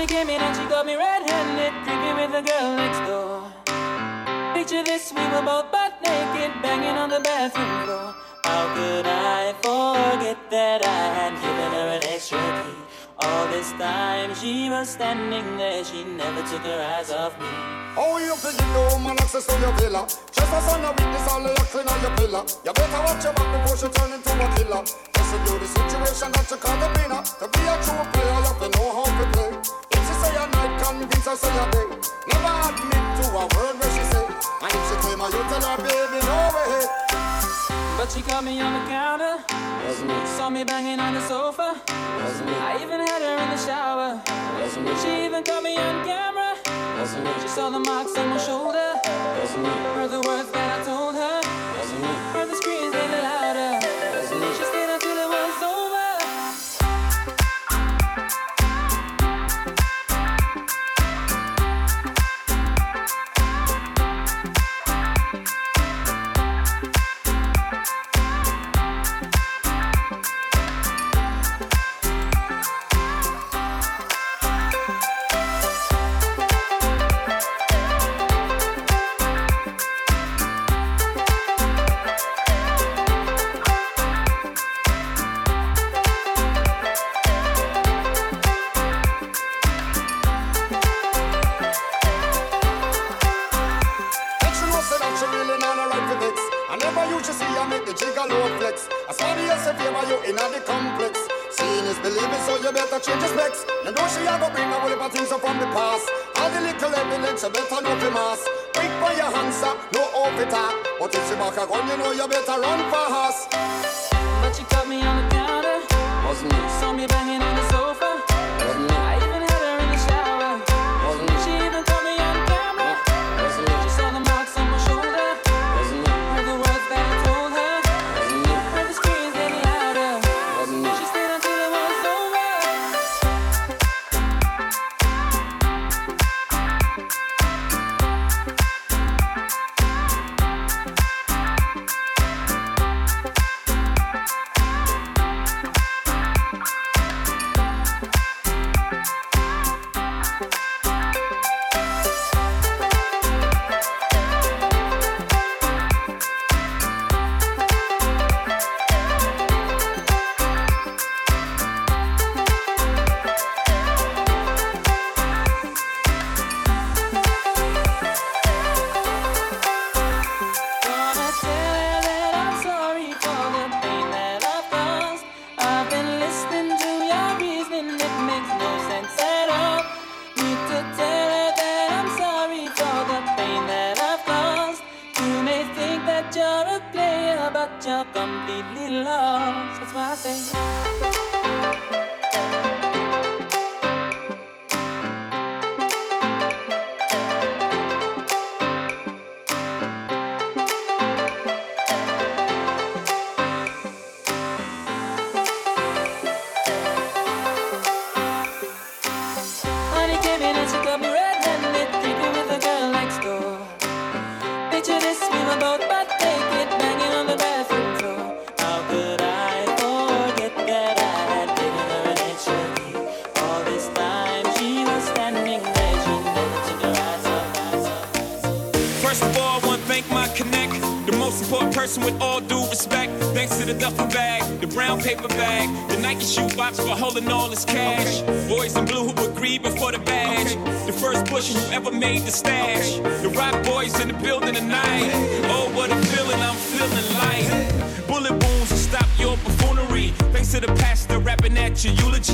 Mommy came in and she got me red-handed, creeping with the girl next door. Picture this, we were both butt naked, banging on the bathroom floor. How could I forget that I had given her an extra key? All this time she was standing there, she never took her eyes off me. Oh, you thinking no my access to your villa? Just a sign of witness, all your clean on your pillar. You better watch your back before she turn into a killer. Just to do the situation that you call the winner. To be a true player, you have to know how to play convince her say a day. Never admit to a word where she say. And if she claim her, you tell her, baby, no way. But she caught me on the counter. That's me. Saw me banging on the sofa. That's me. I even had her in the shower. That's me. She even caught me on camera. That's me. She saw the marks on my shoulder. That's me. Heard the words that I told her. That's me. Heard the screams in the. the jigger flex. I somebody you in the complex. Seeing is believing, so you better change your specs. You know she a go bring a whole heap of things from the past. All the little evidence, you better know the mass. Quick for your hands up, no off it up. But if she back a gun, you know you better run fast. But caught me on the counter. Wasn't. Saw me banging on the my thing. pushing whoever made the stash. The Roc Boys in the building tonight. Oh, what a feeling I'm feeling like. Bullet wounds will stop your buffoonery. Thanks to the pastor rapping at your eulogy.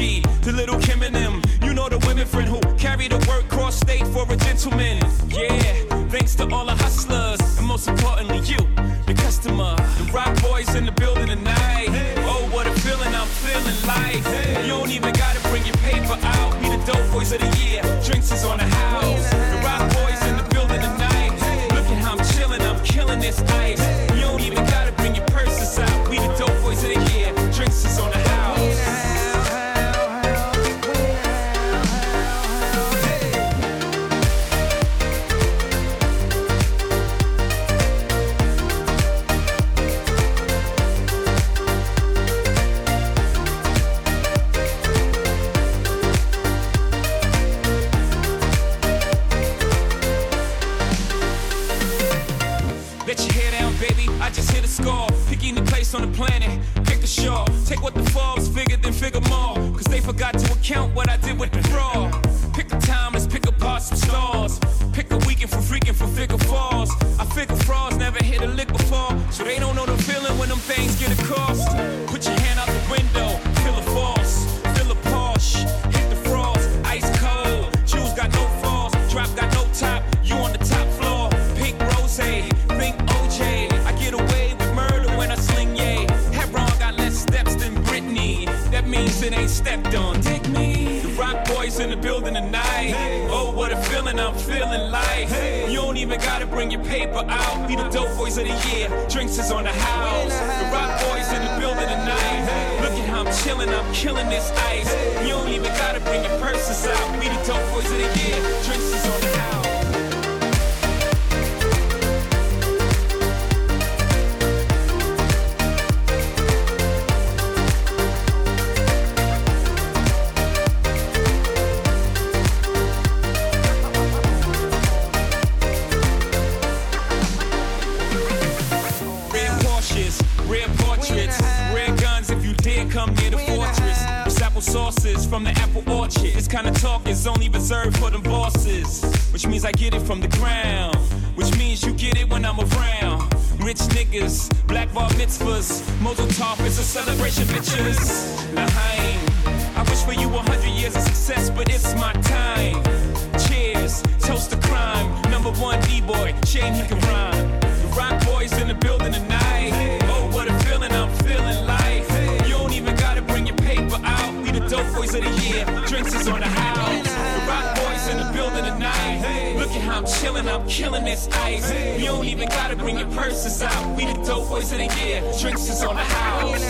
from the apple orchard. This kind of talk is only reserved for them bosses, which means I get it from the ground, which means you get it when I'm around. Rich niggas, black bar mitzvahs, Mazel tov is a celebration, bitches. Behind, I wish for you hundred years of success, but it's my time. Cheers, toast to crime. Number one D-boy, shame he can rhyme. The Roc Boys in the building tonight. Dope Boys of the Year, drinks is on the house. The Roc Boys in the building tonight. Look at how I'm chilling, I'm killing this ice. You don't even gotta bring your purses out. We the Dope Boys of the Year, drinks is on the house.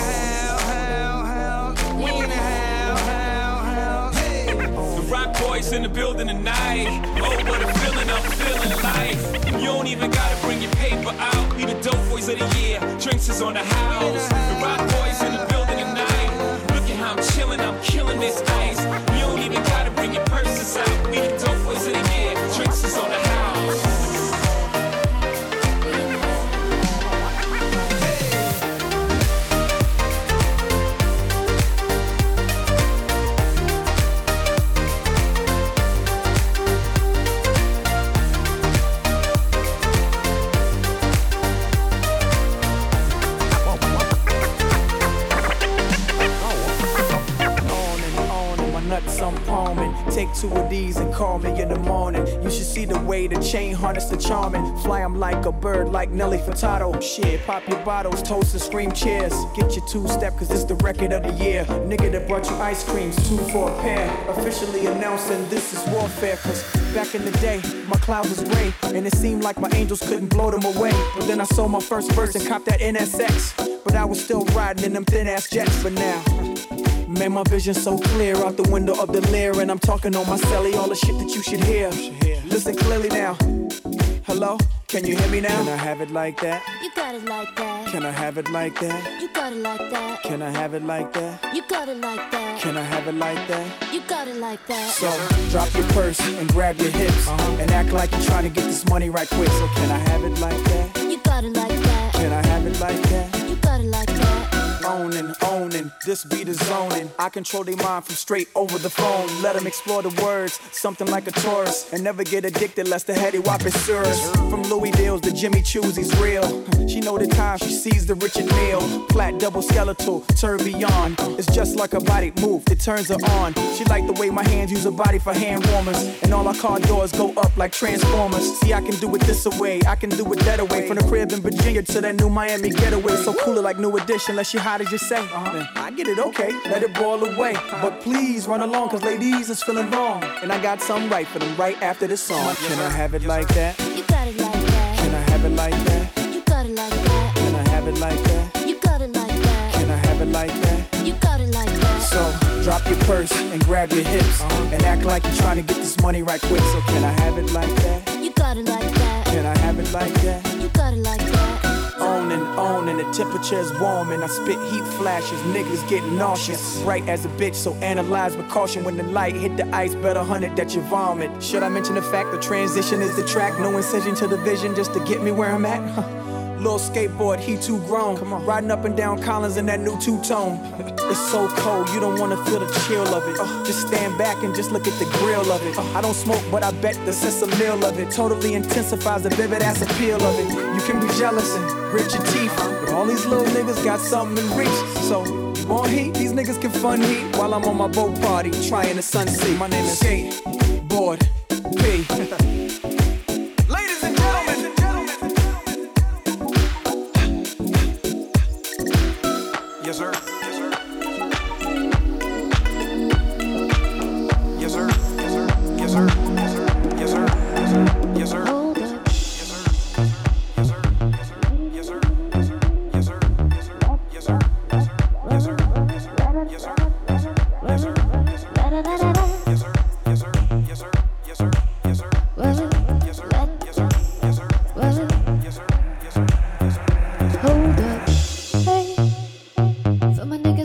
The Roc Boys in the building tonight. Oh, what a feeling I'm feeling like. You don't even gotta bring your paper out. We the Dope Boys of the Year, drinks is on the house. The Roc Boys in the building killing this ice. some nuts I'm palming. Take two of these and call me in the morning. You should see the way the chain harness the charming. Fly them like a bird, like Nelly Furtado. Shit, pop your bottles, toast and scream cheers. Get your two step, cause it's the record of the year. Nigga that brought you ice creams, two for a pair. Officially announcing this is warfare, cause back in the day, my cloud was gray. And it seemed like my angels couldn't blow them away. But then I sold my first verse and copped that NSX. But I was still riding in them thin ass jets for now. Made my vision so clear out the window of the lair, and I'm talking on my celly, all the shit that you should hear. Listen clearly now. Hello, can you hear me now? Can I have it like that? You got it like that. Can I have it like that? You got it like that. Can I have it like that? You got it like that. Can I have it like that? You got it like that. So drop your purse and grab your hips uh-huh. and act like you're trying to get this money right quick. So can I have it like that? You got it like that. Can I have it like that? owning, owning. This beat is zoning. I control their mind from straight over the phone. Let them explore the words, something like a Taurus. And never get addicted lest the heady wop is serious. From Louis Dills to Jimmy Choo's, he's real. She know the time, she sees the Richard Mille, Flat double skeletal, tourbillon. It's just like a body move, it turns her on. She like the way my hands use her body for hand warmers. And all our car doors go up like transformers. See, I can do it this away, I can do it that away. From the crib in Virginia to that new Miami getaway. So cooler like new edition, let she hide how did you say? Uh-huh. I get it, okay, let it boil away. But please run along, cause ladies is feeling wrong. And I got something right for them right after this song. Yes, Can I have it yes, like that? You got it like that. Can I have it like that? You got it like that. Can I have it like that? You got it like that. Can I have it like that? You got it like that. So drop your purse and grab your hips uh-huh. and act like you're trying to get this money right quick. So can I have it like that? You got it like that. Can I have it like that? You got it like that on and on, and the temperature's warm, and I spit heat flashes. Niggas get nauseous, bright as a bitch, so analyze with caution. When the light hit the ice, better hunt it that you vomit. Should I mention the fact the transition is the track? No incision to the vision just to get me where I'm at? Huh. Little skateboard, he too grown. Come on. Riding up and down Collins in that new two tone. It's so cold, you don't wanna feel the chill of it. Uh, just stand back and just look at the grill of it. Uh, I don't smoke, but I bet the sense of meal of it totally intensifies the vivid ass appeal of it. You can be jealous and grit your teeth, but all these little niggas got something to reach. So you want heat? These niggas can fun heat while I'm on my boat party trying to sunset. My name is Skateboard P.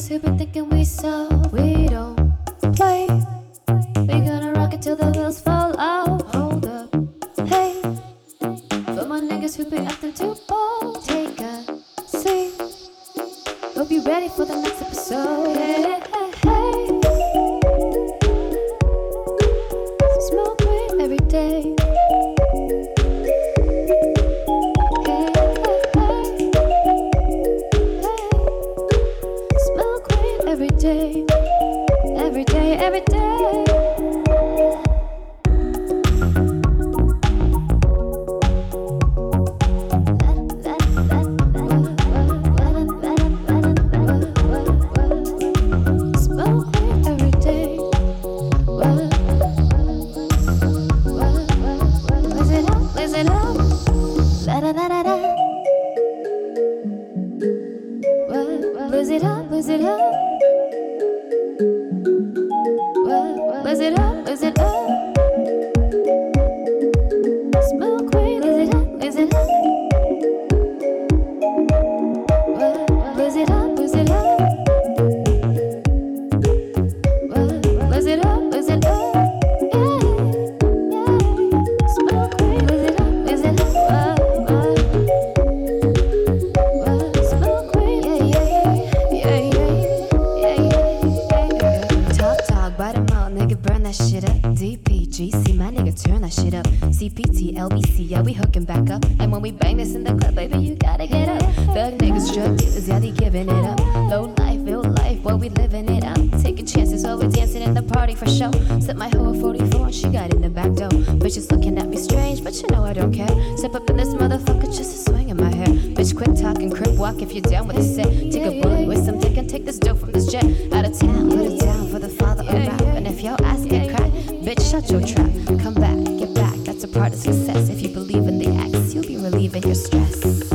For my niggas who been thinking we so we don't play. Shit up. CPT, LBC, yeah, we hooking back up. And when we bang this in the club, baby, you gotta get up. Thug niggas, drug dealers, yeah, they giving it up. Low life, real life, boy, we living it. I'm taking chances while we're dancing in the party for show. Set my hoe at 44 and she got in the back door. Bitches looking at me strange, but you know I don't care. Step up in this motherfucker, just a swing in my hair. Bitch, quick talking, crip walk if you're down with the set. Take a bullet with some dick and take this dope from this jet. Out of town, put it down for the father of rap. And if your ass get cracked, bitch, shut your trap. Come back, that's a part of success. If you believe in the X, you'll be relieving your stress.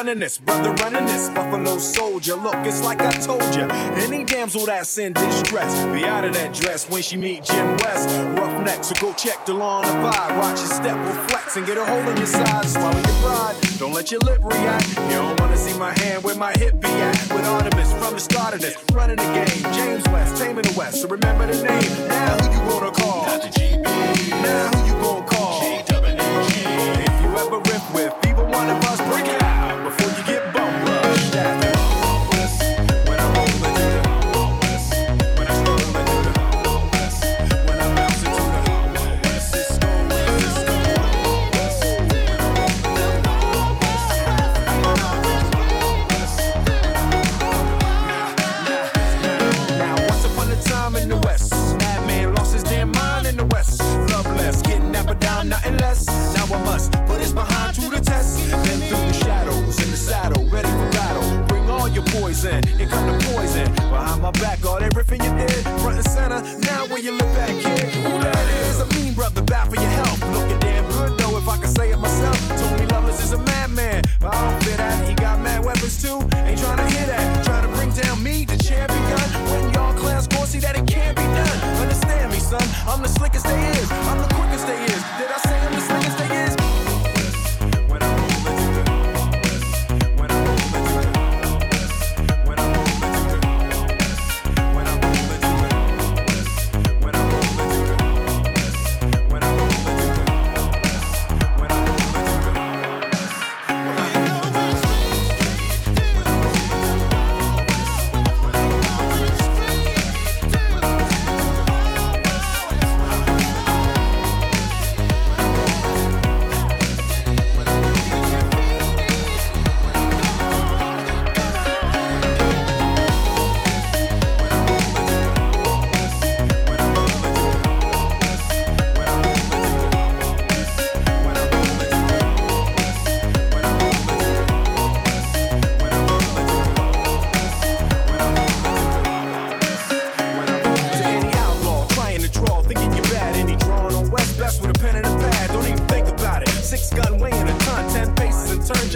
Gunning this, brother running this. Buffalo soldier. Look, it's like I told you. Any damsel that's in distress, be out of that dress when she meet Jim West. Rough so go check the lawn and vibe. Watch your step will flex and get a hold on your side. Swallow your pride. Don't let your lip react. You don't wanna see my hand where my hip be at. With Artemus from the start of this, running the game. James West, taming the West. So remember the name. Now who you gonna call? Dr. GB. Now who you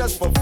just for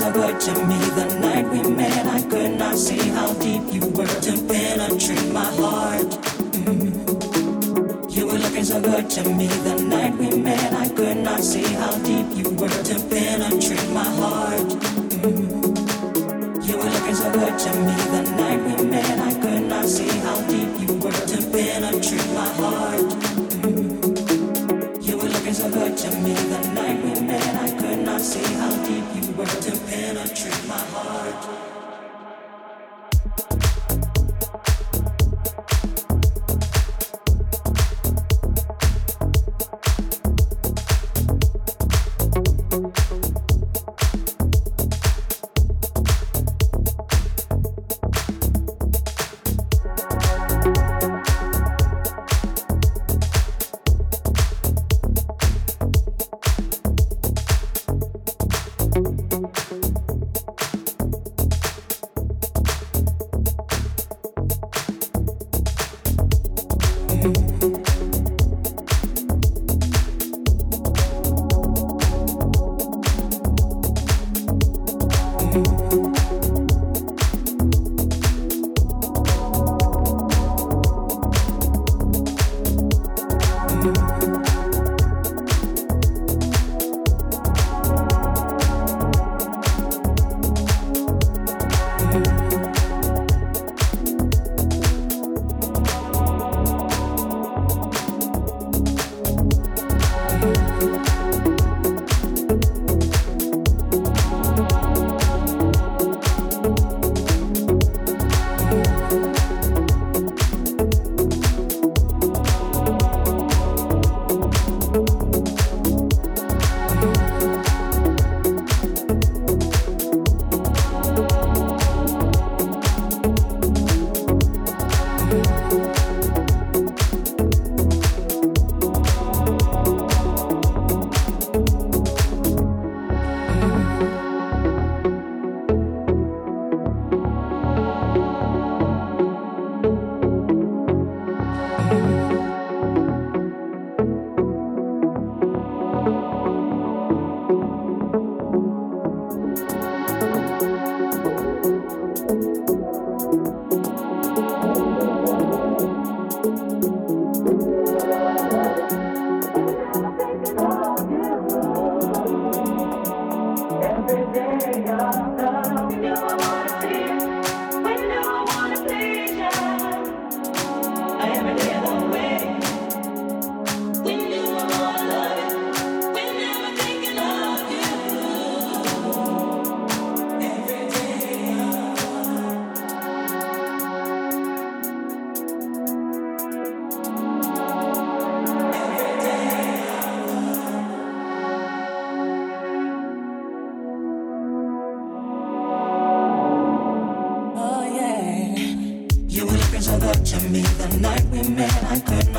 eyes were to me the night we met. I could not see how deep you were to penetrate my heart. Mm. You were looking so good to me the night we met. I could not see how deep you were to penetrate my heart. Mm. You were looking so good to me the night we met. I could not see how deep you were to penetrate my heart. Mm. You were looking so good to me the night we met. I could not see to penetrate my heart.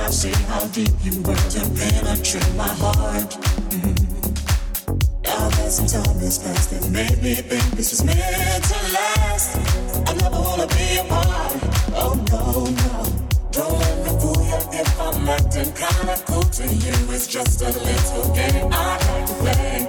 I'll see how deep you were to penetrate my heart. Mm-hmm. Now that some time has passed, it made me think this was meant to last. I never wanna be a part. Oh no, no. Don't let me fool you if I'm acting kinda cool to you. It's just a little game I like to play.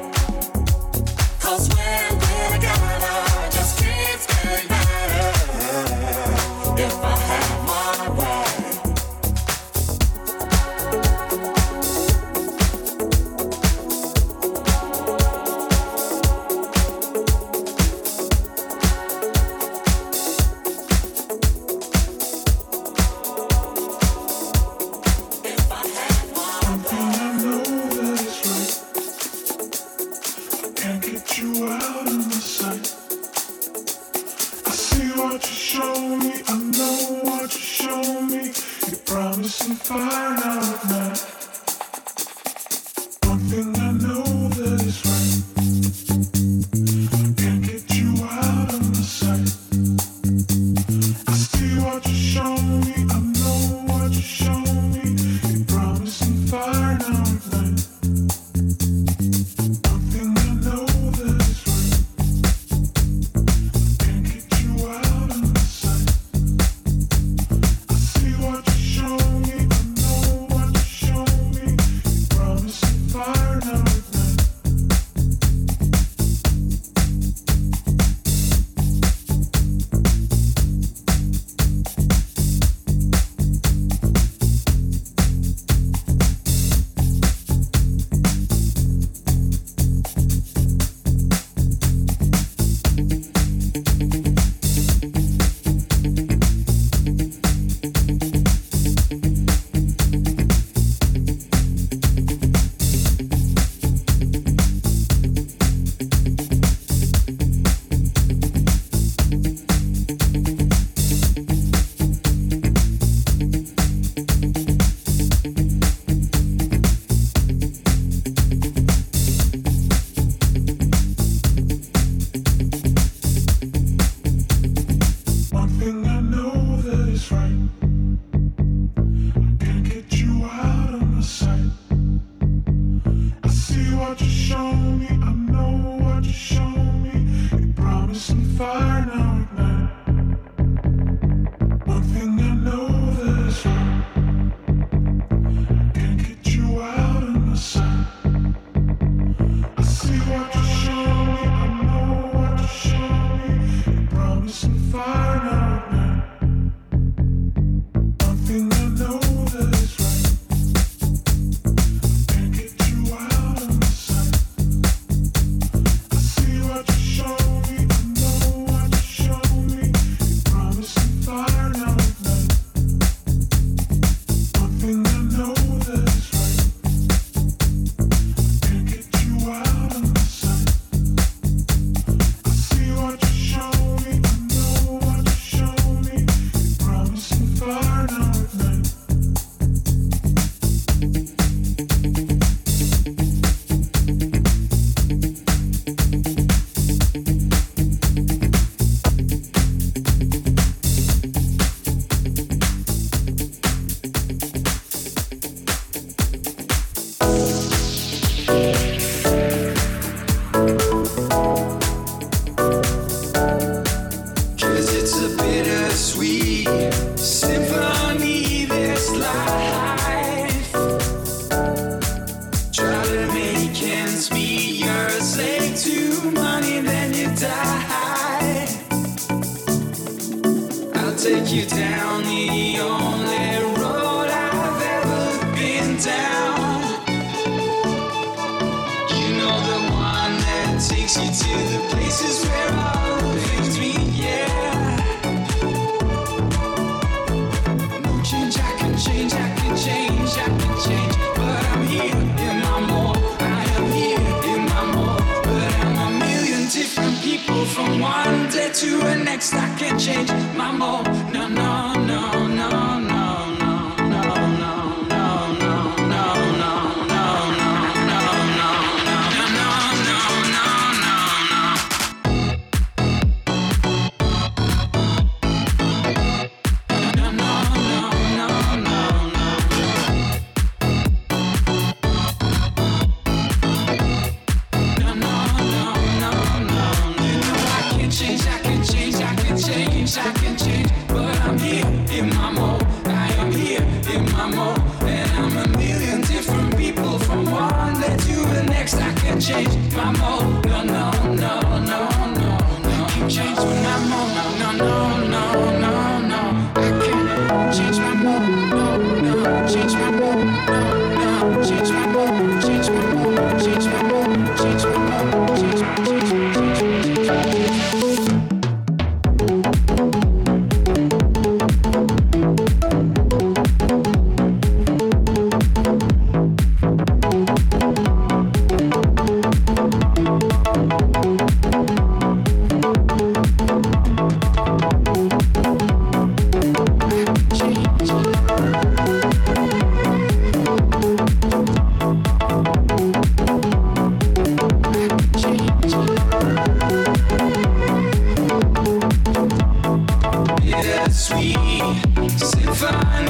One day to the next, I can change my mind.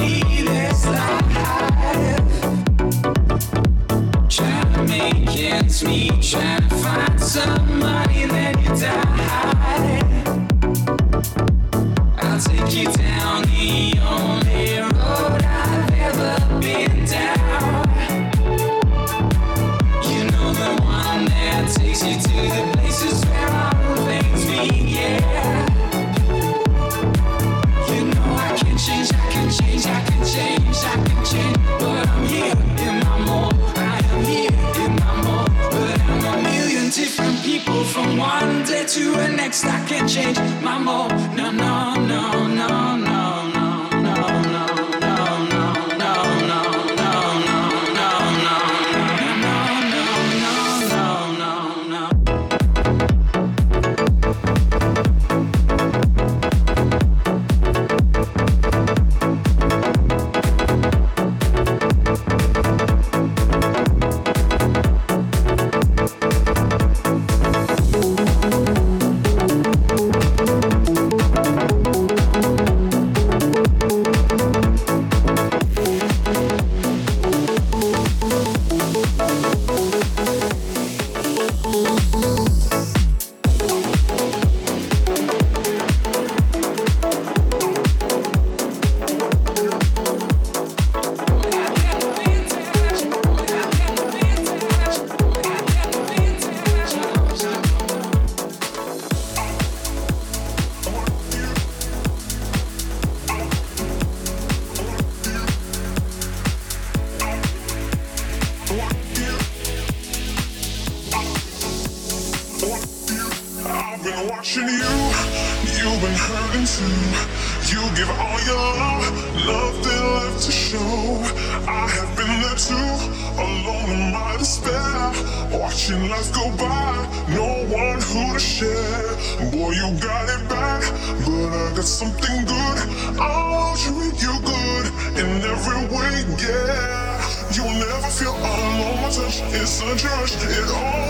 You. Change You'll treat you good in every way, yeah. You'll never feel alone. My touch is a rush. It all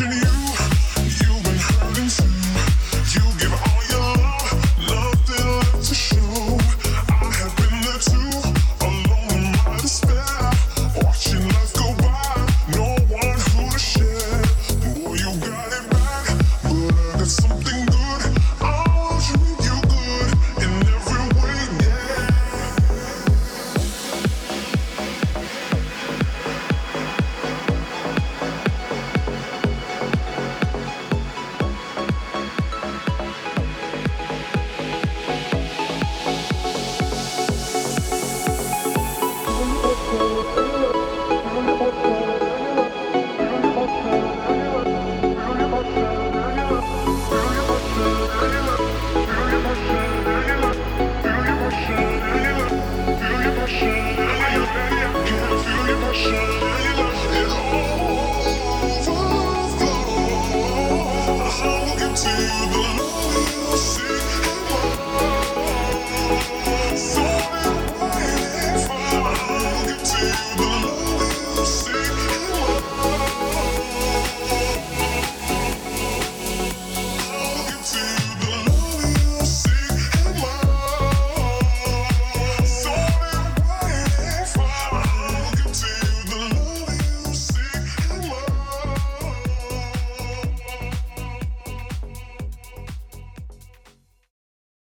She